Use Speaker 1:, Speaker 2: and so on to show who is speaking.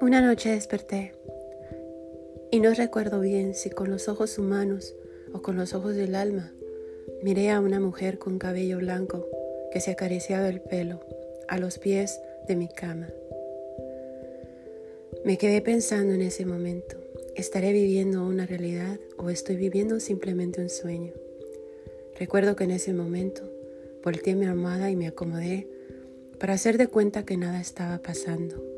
Speaker 1: Una noche desperté y no recuerdo bien si con los ojos humanos o con los ojos del alma miré a una mujer con cabello blanco que se acariciaba el pelo a los pies de mi cama. Me quedé pensando en ese momento, ¿estaré viviendo una realidad o estoy viviendo simplemente un sueño? Recuerdo que en ese momento volteé mi armada y me acomodé para hacer de cuenta que nada estaba pasando